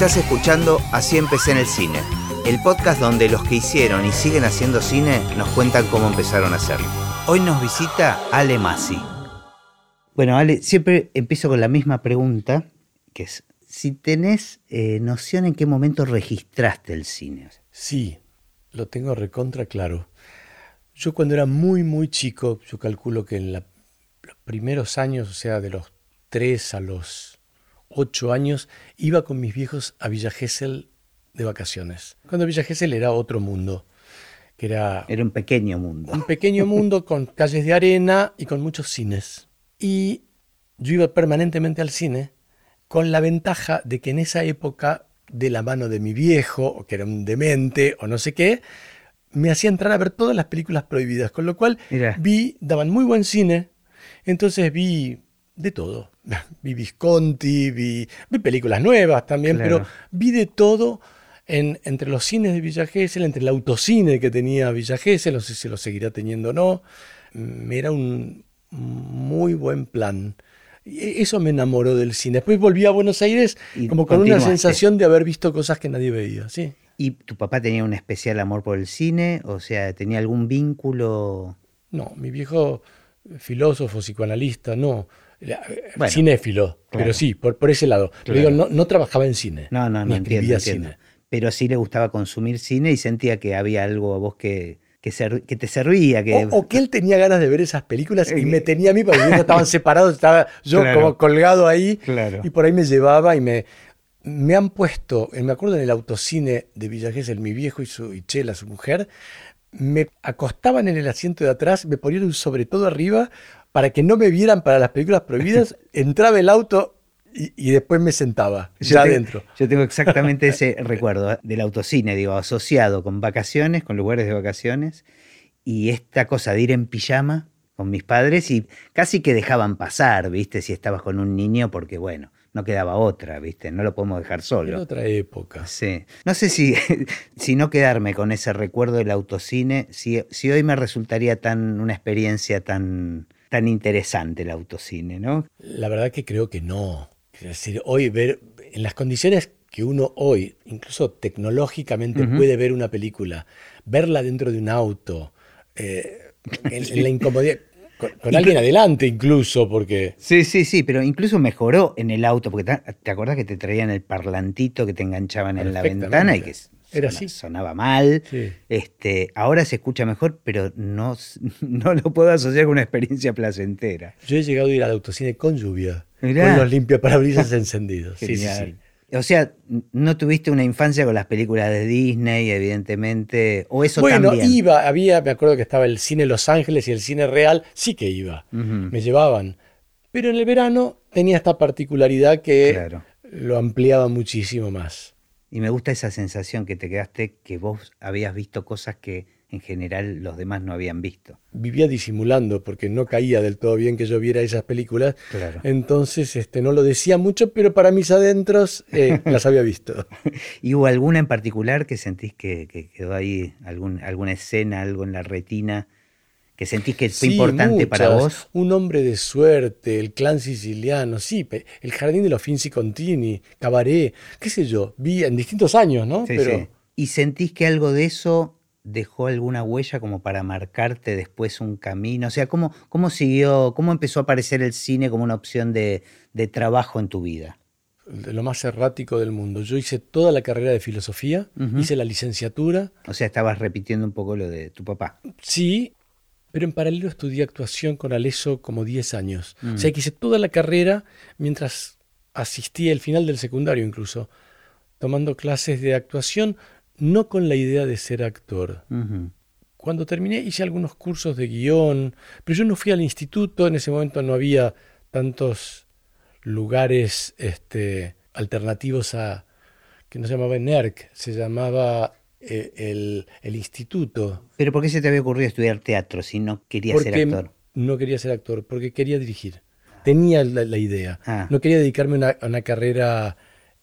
Estás escuchando Así empecé en el cine, el podcast donde los que hicieron y siguen haciendo cine nos cuentan cómo empezaron a hacerlo. Hoy nos visita Ale Masi. Bueno, Ale, siempre empiezo con la misma pregunta, que es, si tenés eh, noción en qué momento registraste el cine. Sí, lo tengo recontra claro. Yo cuando era muy, muy chico, yo calculo que en los primeros años, o sea, de los 3 a los 8 años, iba con mis viejos a Villa Gesell de vacaciones. Cuando Villa Gesell era otro mundo. Que era, era un pequeño mundo. Un pequeño mundo con calles de arena y con muchos cines. Y yo iba permanentemente al cine con la ventaja de que en esa época, de la mano de mi viejo, que era un demente o no sé qué, me hacía entrar a ver todas las películas prohibidas, con lo cual vi, daban muy buen cine, entonces vi de todo. Vi Visconti, vi, películas nuevas también, pero vi de todo en, entre los cines de Villa Gesell, entre el autocine que tenía Villa Gesell, no sé si lo seguirá teniendo o no. Era un muy buen plan. Y eso me enamoró del cine. Después volví a Buenos Aires como con una sensación de haber visto cosas que nadie veía. Sí. ¿Y tu papá tenía un especial amor por el cine? O sea, ¿tenía algún vínculo? No, mi viejo filósofo, psicoanalista, no. Cinéfilo, pero sí, por, por ese lado. Pero digo, no, trabajaba en cine. No, no, no, entiendo, Cine. Pero sí le gustaba consumir cine y sentía que había algo a vos que, que, que te servía. Que... O, que él tenía ganas de ver esas películas y me tenía a mí, porque estaban separados, estaba yo como colgado ahí y por ahí me llevaba y me, me han puesto, eh, me acuerdo en el autocine de Villa el mi viejo y, su, y Chela, su mujer, me acostaban en el asiento de atrás, me ponían un sobre todo arriba para que no me vieran para las películas prohibidas, entraba el auto y, después me sentaba ya adentro. Yo tengo exactamente ese recuerdo ¿eh? del autocine, digo, asociado con vacaciones, con lugares de vacaciones, y esta cosa de ir en pijama con mis padres y casi que dejaban pasar, ¿viste? Si estabas con un niño, porque bueno, no quedaba otra, ¿viste? No lo podemos dejar solo. Era otra época. Sí. No sé si, si no quedarme con ese recuerdo del autocine, si, si hoy me resultaría tan una experiencia tan, tan interesante el autocine, ¿no? La verdad que creo que no. Es decir, hoy ver, en las condiciones que uno hoy, incluso tecnológicamente, puede ver una película, verla dentro de un auto, eh, en la incomodidad con, alguien adelante incluso, porque... Sí, sí, sí, pero incluso mejoró en el auto, porque te, acordás que te traían el parlantito que te enganchaban en la ventana y que Era así. sonaba mal. Este, ahora se escucha mejor, pero no, no lo puedo asociar con una experiencia placentera. Yo he llegado a ir al autocine con lluvia, con los limpiaparabrisas encendidos. Sí, sí, sí. O sea, no tuviste una infancia con las películas de Disney, evidentemente, o eso bueno, iba, había, me acuerdo que estaba el cine Los Ángeles y el cine real, sí que iba, me llevaban. Pero en el verano tenía esta particularidad que lo ampliaba muchísimo más. Y me gusta esa sensación que te quedaste, que vos habías visto cosas que en general los demás no habían visto. Vivía disimulando porque no caía del todo bien que yo viera esas películas. Entonces este, no lo decía mucho, pero para mis adentros eh, las había visto. ¿Y hubo alguna en particular que sentís que, quedó ahí, algún, alguna escena, algo en la retina? Que sentís que fue importante para vos? Un hombre de suerte, el clan siciliano, sí, el jardín de los Finzi Contini, Cabaret, qué sé yo, vi en distintos años, ¿no? Pero... ¿Y sentís que algo de eso dejó alguna huella como para marcarte después un camino? O sea, ¿cómo, cómo siguió, cómo empezó a aparecer el cine como una opción de, trabajo en tu vida? De lo más errático del mundo. Yo hice toda la carrera de filosofía, hice la licenciatura. O sea, estabas repitiendo un poco lo de tu papá. Sí, pero en paralelo estudié actuación con Aleso como 10 años. O sea, que hice toda la carrera mientras asistí al final del secundario incluso, tomando clases de actuación no con la idea de ser actor. Cuando terminé hice algunos cursos de guion, pero yo no fui al instituto, en ese momento no había tantos lugares este, alternativos a, que no se llamaba NERC, se llamaba eh, el, instituto. ¿Pero por qué se te había ocurrido estudiar teatro si no querías ser actor? No quería ser actor, porque quería dirigir. Tenía la, idea. Ah. No quería dedicarme a una, carrera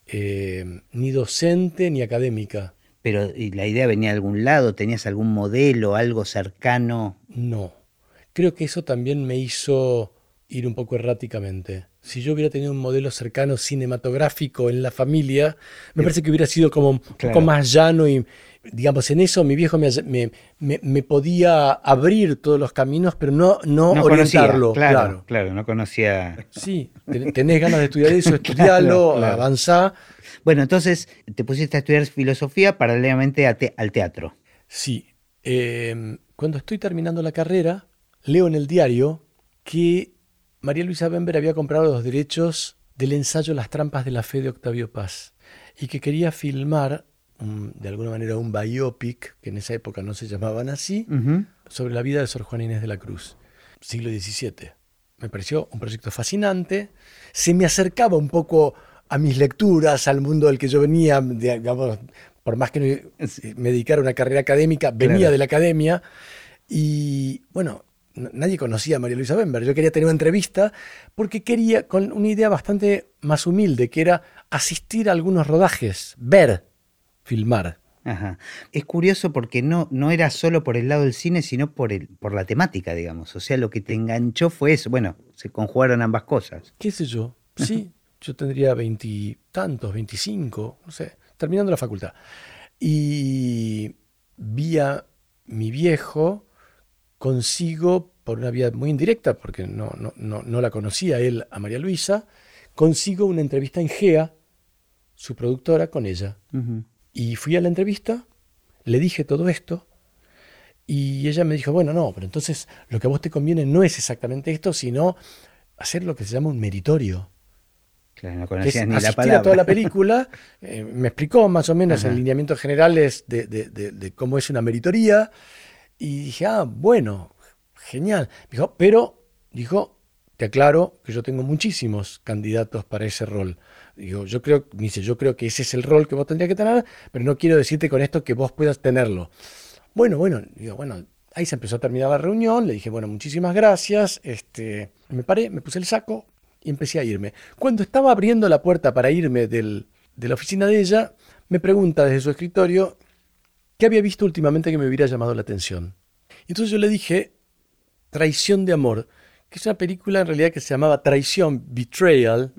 eh, ni docente ni académica pero la idea venía de algún lado? ¿Tenías algún modelo, algo cercano? No. Creo que eso también me hizo ir un poco erráticamente. Si yo hubiera tenido un modelo cercano cinematográfico en la familia, me parece que hubiera sido como un poco más llano y, digamos, en eso mi viejo me, me, podía abrir todos los caminos, pero no, no, orientarlo. claro, claro, no conocía. Sí, tenés ganas de estudiar eso, estudiarlo, avanzar. Bueno, entonces te pusiste a estudiar filosofía paralelamente al teatro. Sí. Em, cuando estoy terminando la carrera, leo en el diario que María Luisa Bember había comprado los derechos del ensayo Las trampas de la fe de Octavio Paz y que quería filmar de alguna manera un biopic, que en esa época no se llamaban así, sobre la vida de Sor Juana Inés de la Cruz, siglo XVII. Me pareció un proyecto fascinante, se me acercaba un poco a mis lecturas, al mundo del que yo venía, digamos, por más que me dedicara a una carrera académica, venía de la academia. Y bueno, nadie conocía a María Luisa Bember. Yo quería tener una entrevista porque quería, con una idea bastante más humilde, que era asistir a algunos rodajes, ver, filmar. Es curioso porque no, no era solo por el lado del cine, sino por, el, por la temática, digamos. O sea, lo que te enganchó fue eso. Bueno, se conjugaron ambas cosas. ¿Qué sé yo? Sí, yo tendría veintitantos, veinticinco, no sé, terminando la facultad. Y vi a mi viejo consigo, por una vía muy indirecta, porque no, no, la conocía él a María Luisa, consigo una entrevista en GEA, su productora, con ella. Y fui a la entrevista, le dije todo esto, y ella me dijo, bueno, no, pero entonces lo que a vos te conviene no es exactamente esto, sino hacer lo que se llama un meritorio. Claro, no conocía ni la palabra. toda la película, eh, me explicó más o menos en lineamientos generales de, de, cómo es una meritoría, y dije, ah, bueno, genial. Dijo, pero, dijo, te aclaro que yo tengo muchísimos candidatos para ese rol. Digo, yo creo, dice, yo creo que ese es el rol que vos tendrías que tener, pero no quiero decirte con esto que vos puedas tenerlo. Bueno, bueno, digo, bueno, ahí se empezó a terminar la reunión, le dije, bueno, muchísimas gracias, este, me paré, me puse el saco y empecé a irme. Cuando estaba abriendo la puerta para irme de la oficina de ella, me pregunta desde su escritorio, ¿Qué había visto últimamente que me hubiera llamado la atención? Y entonces yo le dije, Traición de Amor, que es una película en realidad que se llamaba Traición, Betrayal,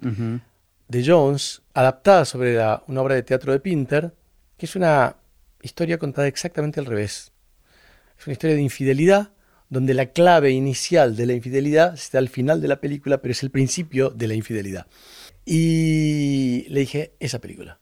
de Jones, adaptada sobre una obra de teatro de Pinter, que es una historia contada exactamente al revés. Es una historia de infidelidad, donde la clave inicial de la infidelidad está al final de la película, pero es el principio de la infidelidad. Y le dije, esa película.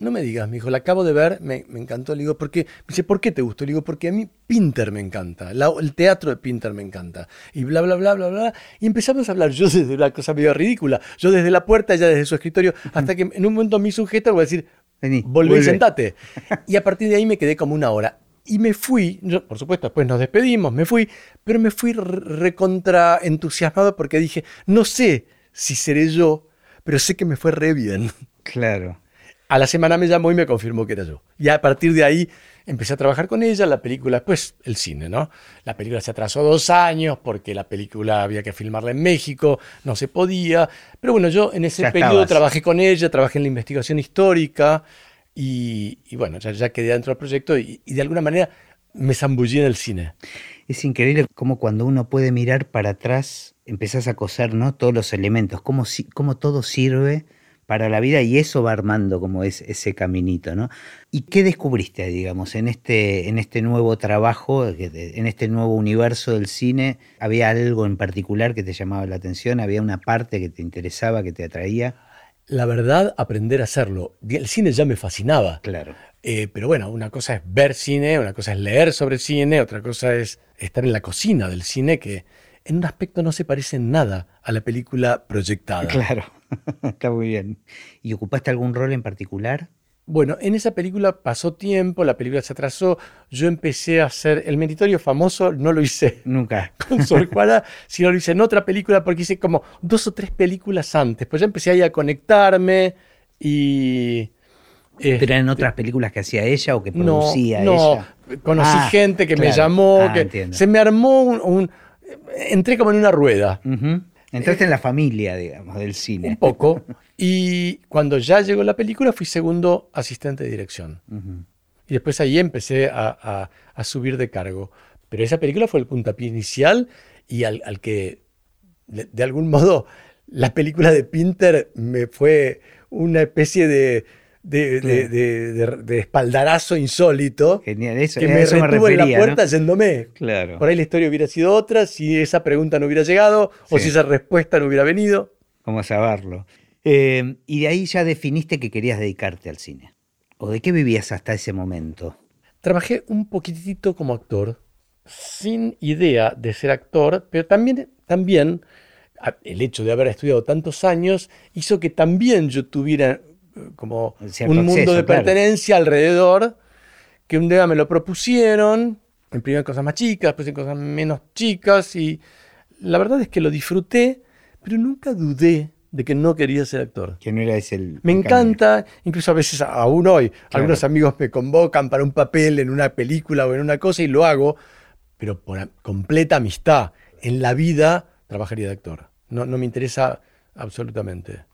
No me digas, me dijo, la acabo de ver, me, encantó. Le digo, ¿por qué? Me dice, ¿por qué te gustó? Le digo, porque a mí Pinter me encanta, el teatro de Pinter me encanta. Y bla, bla, bla, bla, bla. Y empezamos a hablar, yo desde una cosa medio ridícula, yo desde la puerta, ella desde su escritorio, hasta que en un momento mi sujeto voy a decir, Vení, volvé y sentate. Y a partir de ahí me quedé como una hora. Y me fui, por supuesto, después nos despedimos, me fui, pero me fui recontra entusiasmado porque dije, no sé si seré yo, pero sé que me fue re bien. Claro. A la semana me llamó y me confirmó que era yo. Y a partir de ahí empecé a trabajar con ella, la película, pues el cine, ¿no? La película se atrasó dos años porque la película había que filmarla en México, no se podía. Pero bueno, yo en ese periodo trabajé con ella, trabajé en la investigación histórica y, bueno, ya, quedé dentro del proyecto y, de alguna manera me zambullí en el cine. Es increíble cómo cuando uno puede mirar para atrás, empezás a coser, ¿no? Todos los elementos, cómo, cómo todo sirve para la vida y eso va armando como es ese caminito, ¿no? ¿Y qué descubriste, digamos, en este, en este nuevo trabajo, en este nuevo universo del cine? ¿Había algo en particular que te llamaba la atención? ¿Había una parte que te interesaba, que te atraía? La verdad, aprender a hacerlo. El cine ya me fascinaba. Claro. Eh, pero bueno, una cosa es ver cine, una cosa es leer sobre cine, otra cosa es estar en la cocina del cine, que en un aspecto no se parece en nada a la película proyectada. Claro. Está muy bien. ¿Y ocupaste algún rol en particular? Bueno, en esa película pasó tiempo, la película se atrasó, yo empecé a hacer el meritorio famoso, no lo hice nunca con Sor Juana, sino lo hice en otra película porque hice como dos o tres películas antes, pues ya empecé ahí a conectarme y... ¿Pero eran otras películas que hacía ella o que producía no, ella? No, conocí ah, gente que me llamó, ah, que se me armó un, Entré como en una rueda. Entraste en la familia, digamos, del cine. Un poco. Y cuando ya llegó la película fui segundo asistente de dirección. Y después ahí empecé a, subir de cargo. Pero esa película fue el puntapié inicial y al, que de, algún modo la película de Pinter me fue una especie de, de, de- de- espaldarazo insólito Genial, eso, que me eso me retuvo en la puerta ¿no? yéndome. Claro. Por ahí la historia hubiera sido otra si esa pregunta no hubiera llegado o si esa respuesta no hubiera venido. ¿Cómo saberlo? Eh, y de ahí ya definiste que querías dedicarte al cine. ¿O de qué vivías hasta ese momento? Trabajé un poquitito como actor, sin idea de ser actor, pero también, también el hecho de haber estudiado tantos años hizo que también yo tuviera como Cierto un mundo acceso, de claro. pertenencia alrededor, que un día me lo propusieron, en primero en cosas más chicas, después en cosas menos chicas, y la verdad es que lo disfruté, pero nunca dudé de que no quería ser actor. Que no era ese el. Me encanta, incluso a veces aún hoy, Claro. algunos amigos me convocan para un papel en una película o en una cosa y lo hago, pero por completa amistad. En la vida trabajaría de actor. No, no me interesa absolutamente.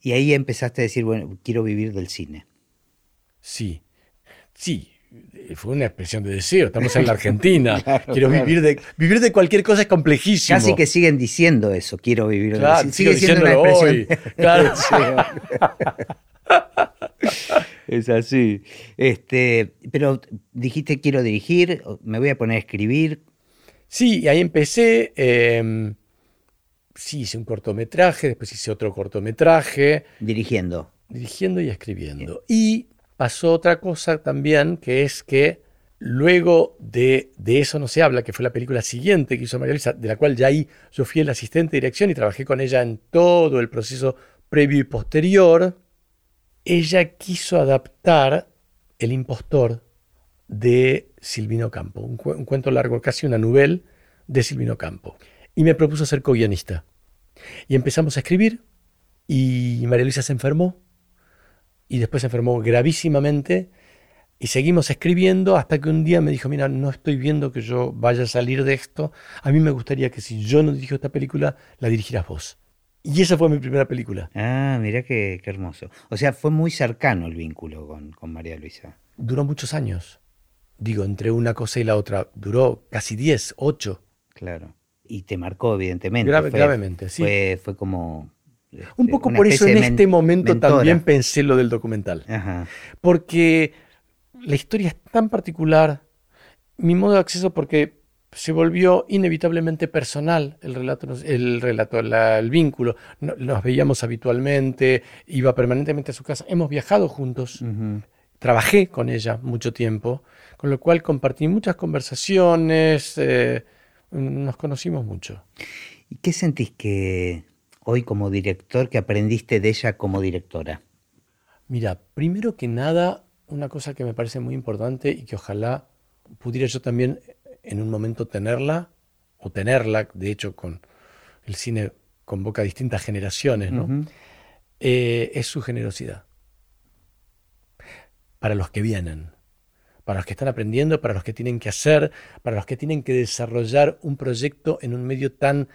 Y ahí empezaste a decir, bueno, quiero vivir del cine. Sí, sí, eh, fue una expresión de deseo. Estamos en la Argentina. Claro, Quiero claro. vivir de, vivir de cualquier cosa es complejísimo. Casi que siguen diciendo eso, quiero vivir del Claro, Sigue siendo una expresión. hoy. Claro. es así. Este, pero dijiste quiero dirigir, me voy a poner a escribir. Sí, y ahí empecé. eh, sí, hice un cortometraje, después hice otro cortometraje. Dirigiendo. dirigiendo y escribiendo. Y pasó otra cosa también, que es que luego de, de eso no se habla, que fue la película siguiente que hizo María Luisa, de la cual ya ahí yo fui el asistente de dirección y trabajé con ella en todo el proceso previo y posterior, ella quiso adaptar El impostor de Silvino Campo, un, cu- un cuento largo, casi una novela de Silvino Campo. Y me propuso ser co-guionista. Y empezamos a escribir y María Luisa se enfermó y después se enfermó gravísimamente y seguimos escribiendo hasta que un día me dijo, mira, no estoy viendo que yo vaya a salir de esto, a mí me gustaría que si yo no dirijo esta película, la dirigieras vos. Y esa fue mi primera película. Ah, mirá qué, qué hermoso. O sea, fue muy cercano el vínculo con, con María Luisa. Duró muchos años. Digo, entre una cosa y la otra, duró casi 10, 8. Claro. Y te marcó, evidentemente. Grave- fue, gravemente, sí. Fue, fue como. Un este, poco por eso en este momento mentora. también pensé lo del documental. Ajá. porque la historia es tan particular, mi modo de acceso porque se volvió inevitablemente personal el relato, el, relato la- el vínculo. No- nos veíamos habitualmente, iba permanentemente a su casa, hemos viajado juntos, trabajé con ella mucho tiempo, con lo cual compartí muchas conversaciones, eh, nos conocimos mucho. ¿Y qué sentís que hoy como director, que aprendiste de ella como directora? Mira, primero que nada, una cosa que me parece muy importante y que ojalá pudiera yo también en un momento tenerla, o tenerla, de hecho, con el cine convoca a distintas generaciones, ¿no? Eh, es su generosidad. Para los que vienen, para los que están aprendiendo, para los que tienen que hacer, para los que tienen que desarrollar un proyecto en un medio tan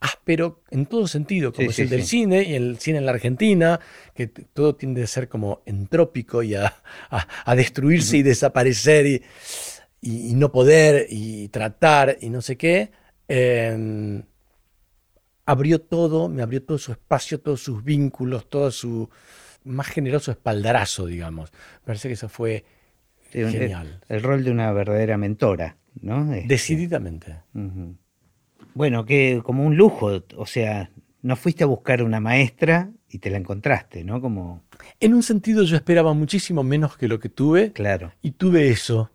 áspero en todo sentido, como Sí, es sí, el del sí. cine y el cine en la Argentina, que todo tiende a ser como entrópico y a, a- a destruirse y desaparecer y, y- y no poder y tratar y no sé qué. eh, abrió todo, me abrió todo su espacio, todos sus vínculos, todo su más generoso espaldarazo, digamos. Me parece que eso fue genial. El, el rol de una verdadera mentora, ¿no? Este, Decididamente. Bueno, que como un lujo, o sea, no fuiste a buscar una maestra y te la encontraste, ¿no? Como, En un sentido yo esperaba muchísimo menos que lo que tuve claro. y tuve eso.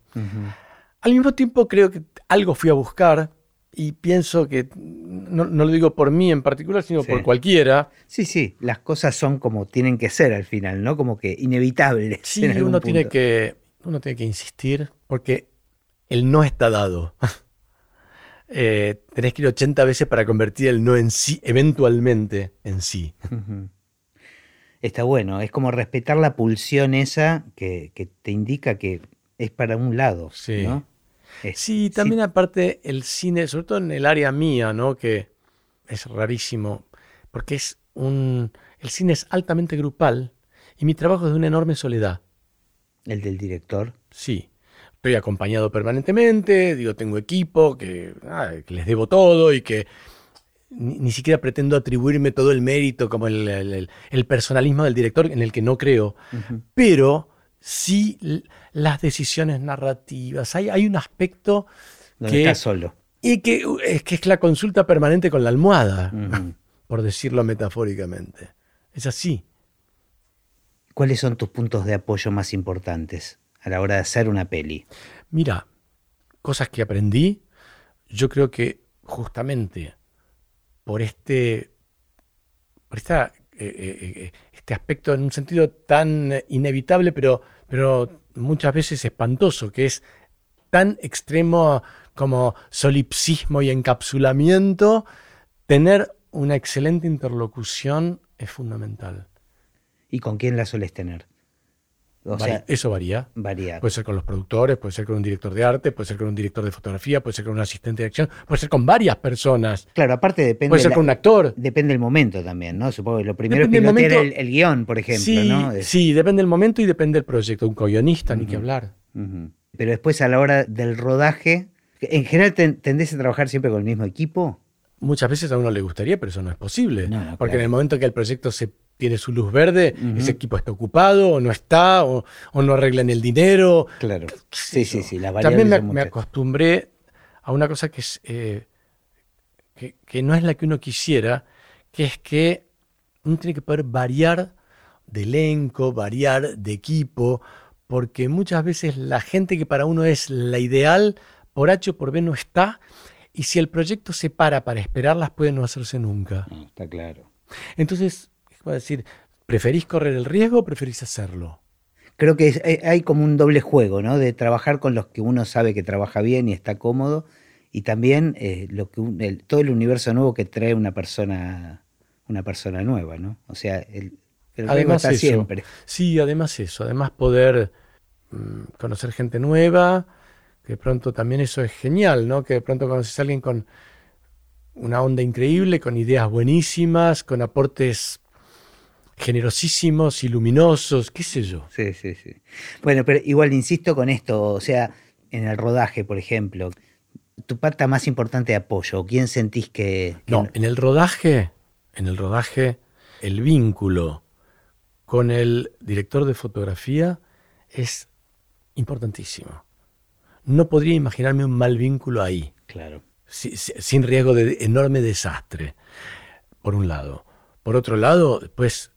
Al mismo tiempo creo que algo fui a buscar y pienso que, no, no lo digo por mí en particular, sino Sí. por cualquiera, Sí, sí, las cosas son como tienen que ser al final, ¿no? Como que inevitables. sí, uno tiene, que, uno tiene que insistir porque el no está dado. Eh, tenés que ir 80 veces para convertir el no en sí, eventualmente en sí. Está bueno, es como respetar la pulsión esa que, que te indica que es para un lado, Sí. ¿no? Es- Sí, también aparte el cine, sobre todo en el área mía, ¿no? Que es rarísimo, porque es un... El cine es altamente grupal y mi trabajo es de una enorme soledad. El del director. Sí, estoy acompañado permanentemente, digo, tengo equipo, que, ah, que les debo todo y que ni, siquiera pretendo atribuirme todo el mérito como el, personalismo del director, en el que no creo, pero sí las decisiones narrativas. Hay, hay un aspecto que... Está solo. Y que es, que es la consulta permanente con la almohada, por decirlo metafóricamente. Es así. ¿Cuáles son tus puntos de apoyo más importantes a la hora de hacer una peli? Mira, cosas que aprendí, yo creo que justamente por este, por esta, eh, eh, eh, este aspecto en un sentido tan inevitable, pero, pero muchas veces espantoso, que es tan extremo como solipsismo y encapsulamiento, tener una excelente interlocución es fundamental. ¿Y con quién la sueles tener? eso varía. Varía. Puede ser con los productores, puede ser con un director de arte, puede ser con un director de fotografía, puede ser con un asistente de acción, puede ser con varias personas. Claro, aparte depende. Puede ser con un actor. Depende del momento también, ¿no? Supongo que lo primero es pilotear el, el, guion, por ejemplo, sí, ¿no? Sí, depende del momento y depende del proyecto. Un co-guionista, ni que hablar. Pero después a la hora del rodaje, ¿en general tendés a trabajar siempre con el mismo equipo? Muchas veces a uno le gustaría, pero eso no es posible. porque en el momento que el proyecto se tiene su luz verde, ese equipo está ocupado o no está, o, no arreglan el dinero. Claro. Sí, sí, sí. También me, acostumbré a una cosa que, es, eh, que, no es la que uno quisiera, que es que uno tiene que poder variar de elenco, variar de equipo, porque muchas veces la gente que para uno es la ideal, por H o por B no está, y si el proyecto se para para esperarlas puede no hacerse nunca. está claro. Entonces, a decir, ¿preferís correr el riesgo o preferís hacerlo? Creo que hay como un doble juego, ¿no? De trabajar con los que uno sabe que trabaja bien y está cómodo, y también eh, lo que todo el universo nuevo que trae una persona, una persona nueva, ¿no? O sea, el, el además está siempre. Sí, además eso, además poder mm, conocer gente nueva, que de pronto también eso es genial, ¿no? Que de pronto conoces a alguien con una onda increíble, con ideas buenísimas, con aportes generosísimos y luminosos, qué sé yo. Sí, sí, sí. Bueno, pero igual insisto con esto, o sea, en el rodaje, por ejemplo, tu pata más importante de apoyo, ¿quién sentís que, No, en el rodaje, en el rodaje, el vínculo con el director de fotografía es importantísimo. No podría imaginarme un mal vínculo ahí. Claro. sin riesgo de enorme desastre, por un lado. Por otro lado, después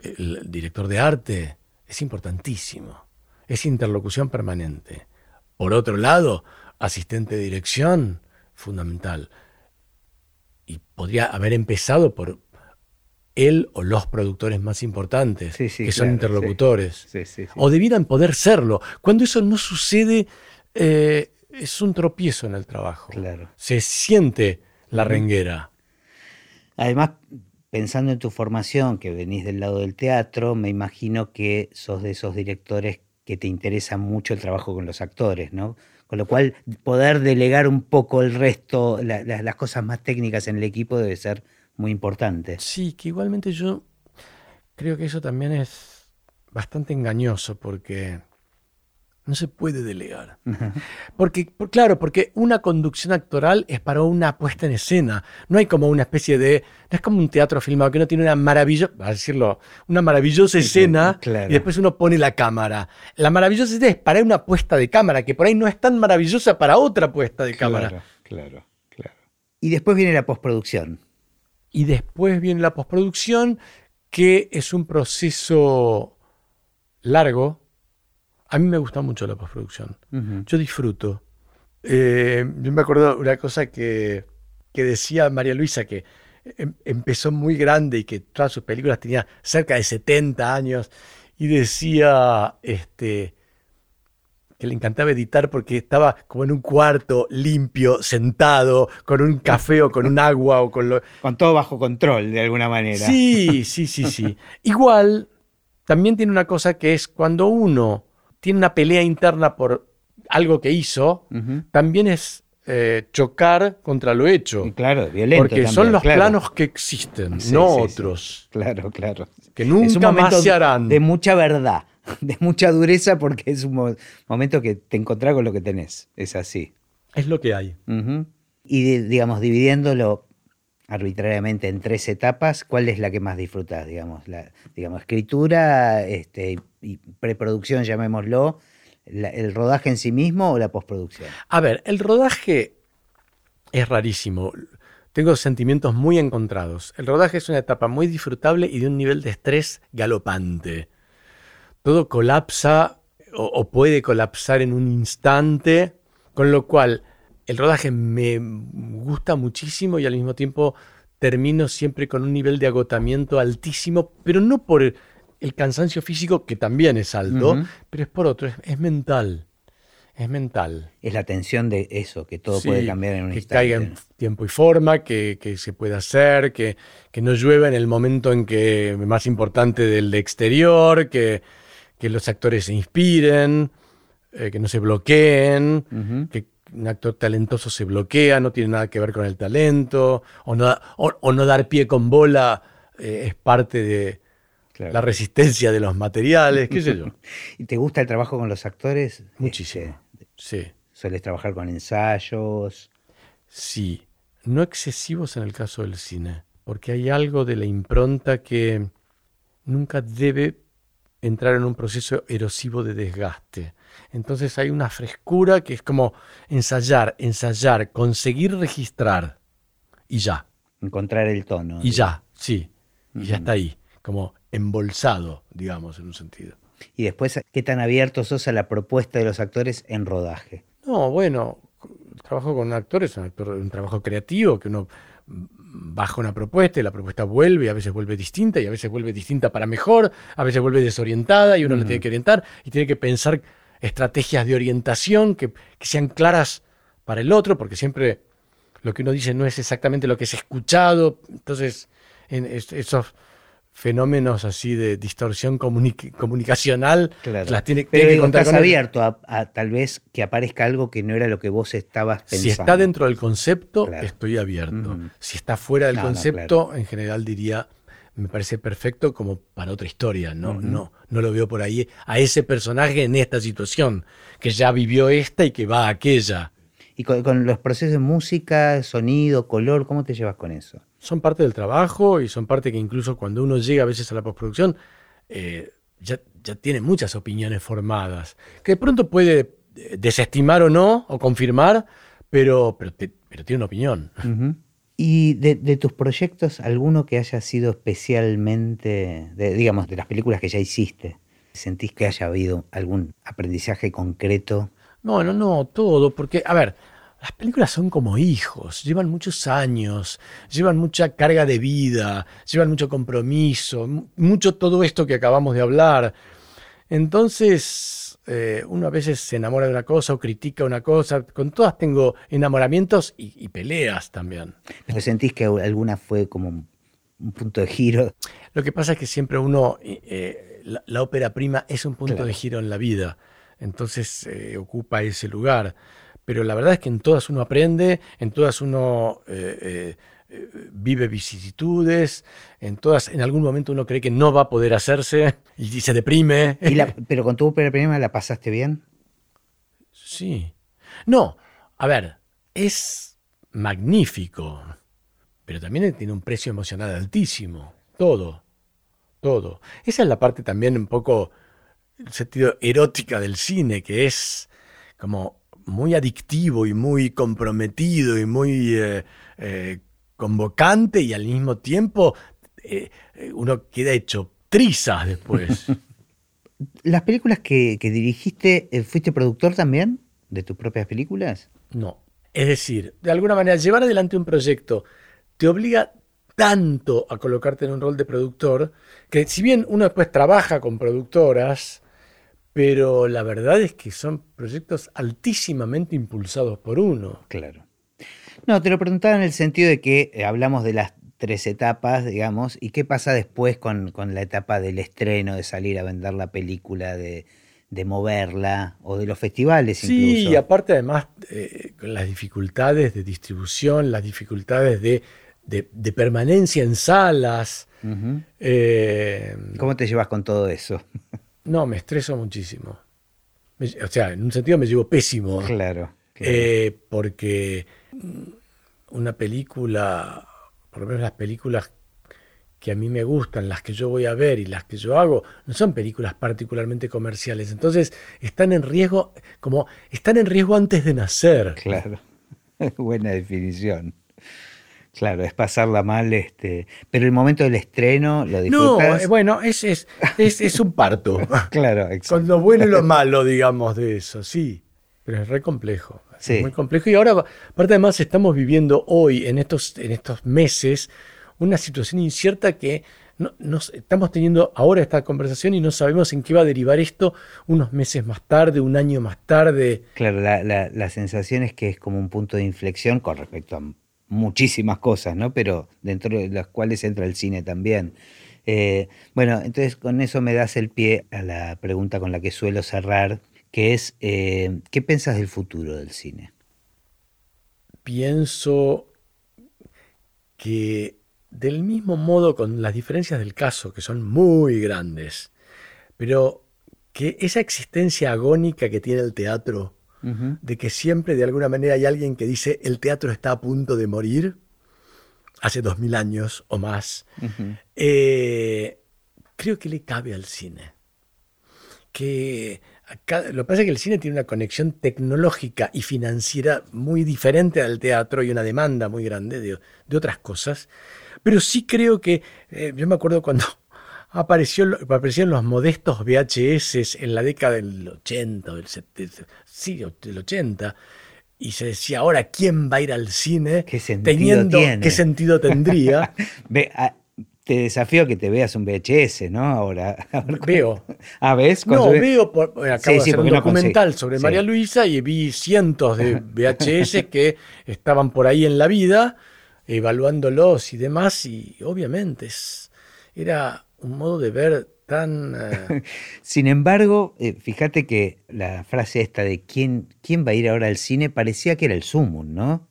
el director de arte es importantísimo. Es interlocución permanente. Por otro lado, asistente de dirección, fundamental. Y podría haber empezado por él o los productores más importantes, que son interlocutores. o debieran poder serlo. Cuando eso no sucede, eh, es un tropiezo en el trabajo. Se siente la renguera. Además, pensando en tu formación, que venís del lado del teatro, me imagino que sos de esos directores que te interesa mucho el trabajo con los actores, ¿no? Con lo cual, poder delegar un poco el resto, las cosas más técnicas en el equipo debe ser muy importante. Sí, que igualmente yo creo que eso también es bastante engañoso porque no se puede delegar. Porque, claro, porque una conducción actoral es para una puesta en escena. No hay como una especie de. No es como un teatro filmado que no tiene una maravillosa, a decirlo, una maravillosa escena y después uno pone la cámara. La maravillosa escena es para una puesta de cámara, que por ahí no es tan maravillosa para otra puesta de cámara. Claro, claro. Y después viene la postproducción. Y después viene la postproducción, que es un proceso largo a mí me gusta mucho la postproducción. Yo disfruto. Eh, yo me acuerdo una cosa que, decía María Luisa, que em, empezó muy grande y que todas sus películas tenía cerca de 70 años, y decía este, que le encantaba editar porque estaba como en un cuarto limpio, sentado, con un café o con un agua o con lo... Con todo bajo control, de alguna manera. Sí, sí, sí, sí. Igual, también tiene una cosa que es cuando uno tiene una pelea interna por algo que hizo, también es eh, chocar contra lo hecho. claro, violento. Porque son los planos que existen, no otros. Claro, claro. Que nunca más se harán. De mucha verdad, de mucha dureza, porque es un momento que te encontrás con lo que tenés. Es así. Es lo que hay. Y digamos, dividiéndolo arbitrariamente en tres etapas, ¿cuál es la que más disfrutas, digamos? La, digamos, escritura este, y preproducción, llamémoslo, el rodaje en sí mismo o la postproducción. A ver, el rodaje es rarísimo. Tengo sentimientos muy encontrados. El rodaje es una etapa muy disfrutable y de un nivel de estrés galopante. Todo colapsa o puede colapsar en un instante, con lo cual el rodaje me gusta muchísimo y al mismo tiempo termino siempre con un nivel de agotamiento altísimo, pero no por el cansancio físico, que también es alto, pero es por otro, es, mental. Es mental. Es la tensión de eso, que todo puede cambiar en un que caiga en tiempo y forma, que, se pueda hacer, que, no llueva en el momento en que más importante del exterior, que, los actores se inspiren, eh, que no se bloqueen, que un actor talentoso se bloquea, no tiene nada que ver con el talento, o no, o, no dar pie con bola eh, es parte de la resistencia de los materiales, qué sé yo. ¿Y te gusta el trabajo con los actores? Muchísimo, sí. ¿Sueles trabajar con ensayos? Sí, no excesivos en el caso del cine, porque hay algo de la impronta que nunca debe entrar en un proceso erosivo de desgaste. Entonces hay una frescura que es como ensayar, ensayar, conseguir registrar y ya. Encontrar el tono. Y ya, sí. Y ya está ahí, como embolsado, digamos, en un sentido. Y después, ¿qué tan abierto sos a la propuesta de los actores en rodaje? No, bueno, trabajo con actores, un, un trabajo creativo que uno baja una propuesta y la propuesta vuelve y a veces vuelve distinta y a veces vuelve distinta para mejor, a veces vuelve desorientada y uno la tiene que orientar y tiene que pensar estrategias de orientación que, sean claras para el otro, porque siempre lo que uno dice no es exactamente lo que es escuchado. Entonces, en esos fenómenos así de distorsión comunicacional las tiene, que contar estás abierto a, tal vez que aparezca algo que no era lo que vos estabas pensando. Si está dentro del concepto, estoy abierto. Si está fuera del concepto, en general diría me parece perfecto como para otra historia, ¿no? no, no lo veo por ahí a ese personaje en esta situación, que ya vivió esta y que va a aquella. ¿Y con, los procesos de música, sonido, color, cómo te llevas con eso? Son parte del trabajo y son parte que incluso cuando uno llega a veces a la postproducción, eh, ya, ya tiene muchas opiniones formadas, que de pronto puede eh, desestimar o no, o confirmar, pero, pero, tiene una opinión. ¿Y de, tus proyectos, alguno que haya sido especialmente, digamos, de las películas que ya hiciste? ¿Sentís que haya habido algún aprendizaje concreto? No, no, no, todo, porque, a ver, las películas son como hijos, llevan muchos años, llevan mucha carga de vida, llevan mucho compromiso, mucho todo esto que acabamos de hablar. Entonces, eh, uno a veces se enamora de una cosa o critica una cosa. Con todas tengo enamoramientos y, peleas también. ¿Pero sentís que alguna fue como un punto de giro? Lo que pasa es que siempre uno, eh, la, ópera prima es un punto de giro en la vida. Entonces eh, ocupa ese lugar. Pero la verdad es que en todas uno aprende, en todas uno vive vicisitudes, en todas, en algún momento uno cree que no va a poder hacerse y, se deprime. pero con tu primera la pasaste bien. Sí. No, a ver, es magnífico, pero también tiene un precio emocional altísimo. Todo, todo. Esa es la parte también un poco, el sentido erótica del cine, que es como muy adictivo y muy comprometido y muy eh, eh, convocante y al mismo tiempo eh, eh, uno queda hecho trizas después. ¿Las películas que, dirigiste, eh, fuiste productor también de tus propias películas? No. Es decir, de alguna manera, llevar adelante un proyecto te obliga tanto a colocarte en un rol de productor que si bien uno después trabaja con productoras, pero la verdad es que son proyectos altísimamente impulsados por uno. Claro. No, te lo preguntaba en el sentido de que eh, hablamos de las tres etapas, digamos, y qué pasa después con, la etapa del estreno, de salir a vender la película, de, moverla, o de los festivales sí, y aparte además eh, con las dificultades de distribución, las dificultades de, permanencia en salas. Eh, ¿Cómo te llevas con todo eso? no, me estreso muchísimo. o sea, en un sentido me llevo pésimo. Claro. Claro. porque una película, por lo menos las películas que a mí me gustan, las que yo voy a ver y las que yo hago, no son películas particularmente comerciales. Entonces están en riesgo, como están en riesgo antes de nacer. Claro, buena definición. Claro, es pasarla mal, este, pero el momento del estreno lo disfrutas. No, eh, bueno, es, es, es, un parto. claro, exacto. Con lo bueno y lo malo, digamos, de eso, sí. Pero es re complejo. Muy complejo. Y ahora, aparte además, estamos viviendo hoy, en estos, en estos meses, una situación incierta que no, nos, estamos teniendo ahora esta conversación y no sabemos en qué va a derivar esto unos meses más tarde, un año más tarde. Claro, la, la, sensación es que es como un punto de inflexión con respecto a muchísimas cosas, ¿no? Pero dentro de las cuales entra el cine también. Eh, bueno, entonces con eso me das el pie a la pregunta con la que suelo cerrar, que es, eh, ¿qué piensas del futuro del cine? Pienso que del mismo modo con las diferencias del caso, que son muy grandes, pero que esa existencia agónica que tiene el teatro, de que siempre de alguna manera hay alguien que dice el teatro está a punto de morir, hace dos mil años o más, eh, creo que le cabe al cine. Que lo que pasa es que el cine tiene una conexión tecnológica y financiera muy diferente al teatro y una demanda muy grande de, otras cosas. Pero sí creo que, eh, yo me acuerdo cuando apareció, aparecieron los modestos VHS en la década del 80, del 70, sí, del 80, y se decía, ahora, ¿quién va a ir al cine? ¿Qué sentido tiene? ¿Qué sentido tendría? te desafío que te veas un VHS, ¿no? Ahora. Veo. ¿Ah, ves? No, veo, por, acabo de hacer un documental sobre María Luisa y vi cientos de VHS que estaban por ahí en la vida, evaluándolos y demás, y obviamente era un modo de ver tan... Eh, Sin embargo, eh, fíjate que la frase esta de ¿quién, quién va a ir ahora al cine parecía que era el sumum, ¿no?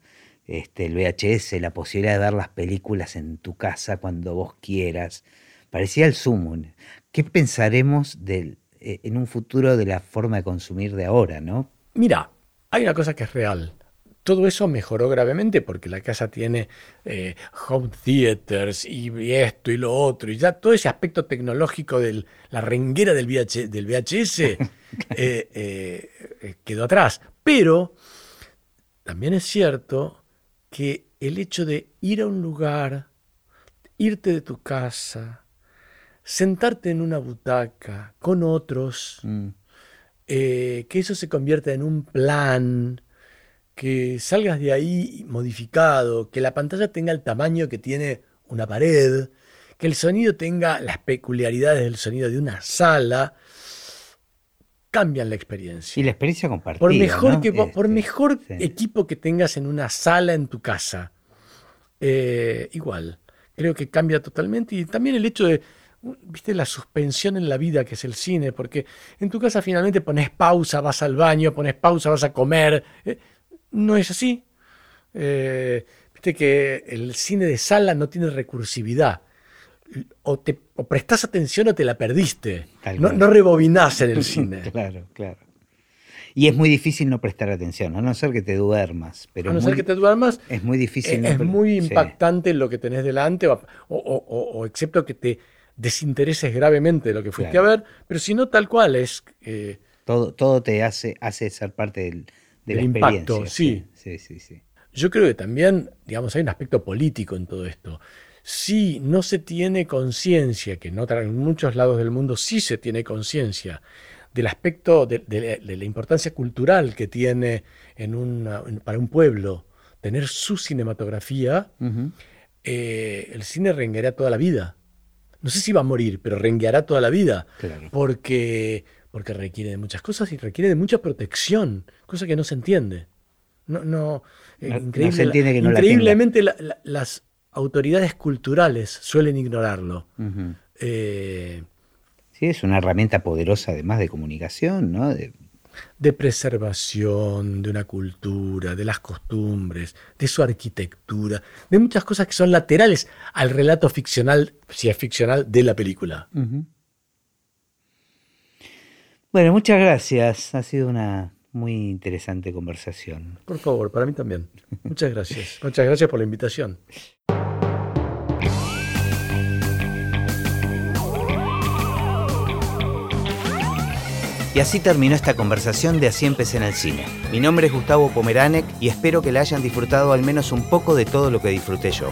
Este, el VHS, la posibilidad de ver las películas en tu casa cuando vos quieras. Parecía el sumo. ¿Qué pensaremos del, eh, en un futuro de la forma de consumir de ahora, no? Mira, hay una cosa que es real. Todo eso mejoró gravemente porque la casa tiene eh, home theaters y esto y lo otro, y ya todo ese aspecto tecnológico de la renguera del, del VHS eh, quedó atrás. Pero también es cierto que el hecho de ir a un lugar, irte de tu casa, sentarte en una butaca con otros, mm. eh, que eso se convierta en un plan, que salgas de ahí modificado, que la pantalla tenga el tamaño que tiene una pared, que el sonido tenga las peculiaridades del sonido de una sala, cambian la experiencia. Y la experiencia compartida. Por mejor, que, por este, equipo que tengas en una sala en tu casa, eh, igual, creo que cambia totalmente. Y también el hecho de, viste, la suspensión en la vida que es el cine, porque en tu casa finalmente pones pausa, vas al baño, pones pausa, vas a comer. Eh, no es así. Eh, viste que el cine de sala no tiene recursividad o, te, o prestás atención o te la perdiste. No, no, rebobinás en el cine. claro, claro. Y es muy difícil no prestar atención, a no ser que te duermas. Pero a no ser que te duermas. Es muy difícil. Es, muy impactante lo que tenés delante, o, o, excepto que te desintereses gravemente de lo que fuiste a ver, pero si no, tal cual es. Eh, todo, todo te hace, hace ser parte del, del impacto, sí. Sí, sí, sí. Yo creo que también, digamos, hay un aspecto político en todo esto si no se tiene conciencia, que en, muchos lados del mundo sí se tiene conciencia del aspecto de, la importancia cultural que tiene en para un pueblo tener su cinematografía, eh, el cine rengueará toda la vida. No sé si va a morir, pero rengueará toda la vida. Porque, porque requiere de muchas cosas y requiere de mucha protección, cosa que no se entiende. No, no, increíblemente las autoridades culturales suelen ignorarlo. Eh, sí, es una herramienta poderosa además de comunicación, ¿no? De... preservación de una cultura, de las costumbres, de su arquitectura, de muchas cosas que son laterales al relato ficcional, si es ficcional, de la película. Bueno, muchas gracias. Ha sido una muy interesante conversación. Por favor, para mí también. Muchas gracias. Muchas gracias por la invitación. Y así terminó esta conversación de Así empecé en el cine. Mi nombre es Gustavo Pomeranek y espero que la hayan disfrutado al menos un poco de todo lo que disfruté yo.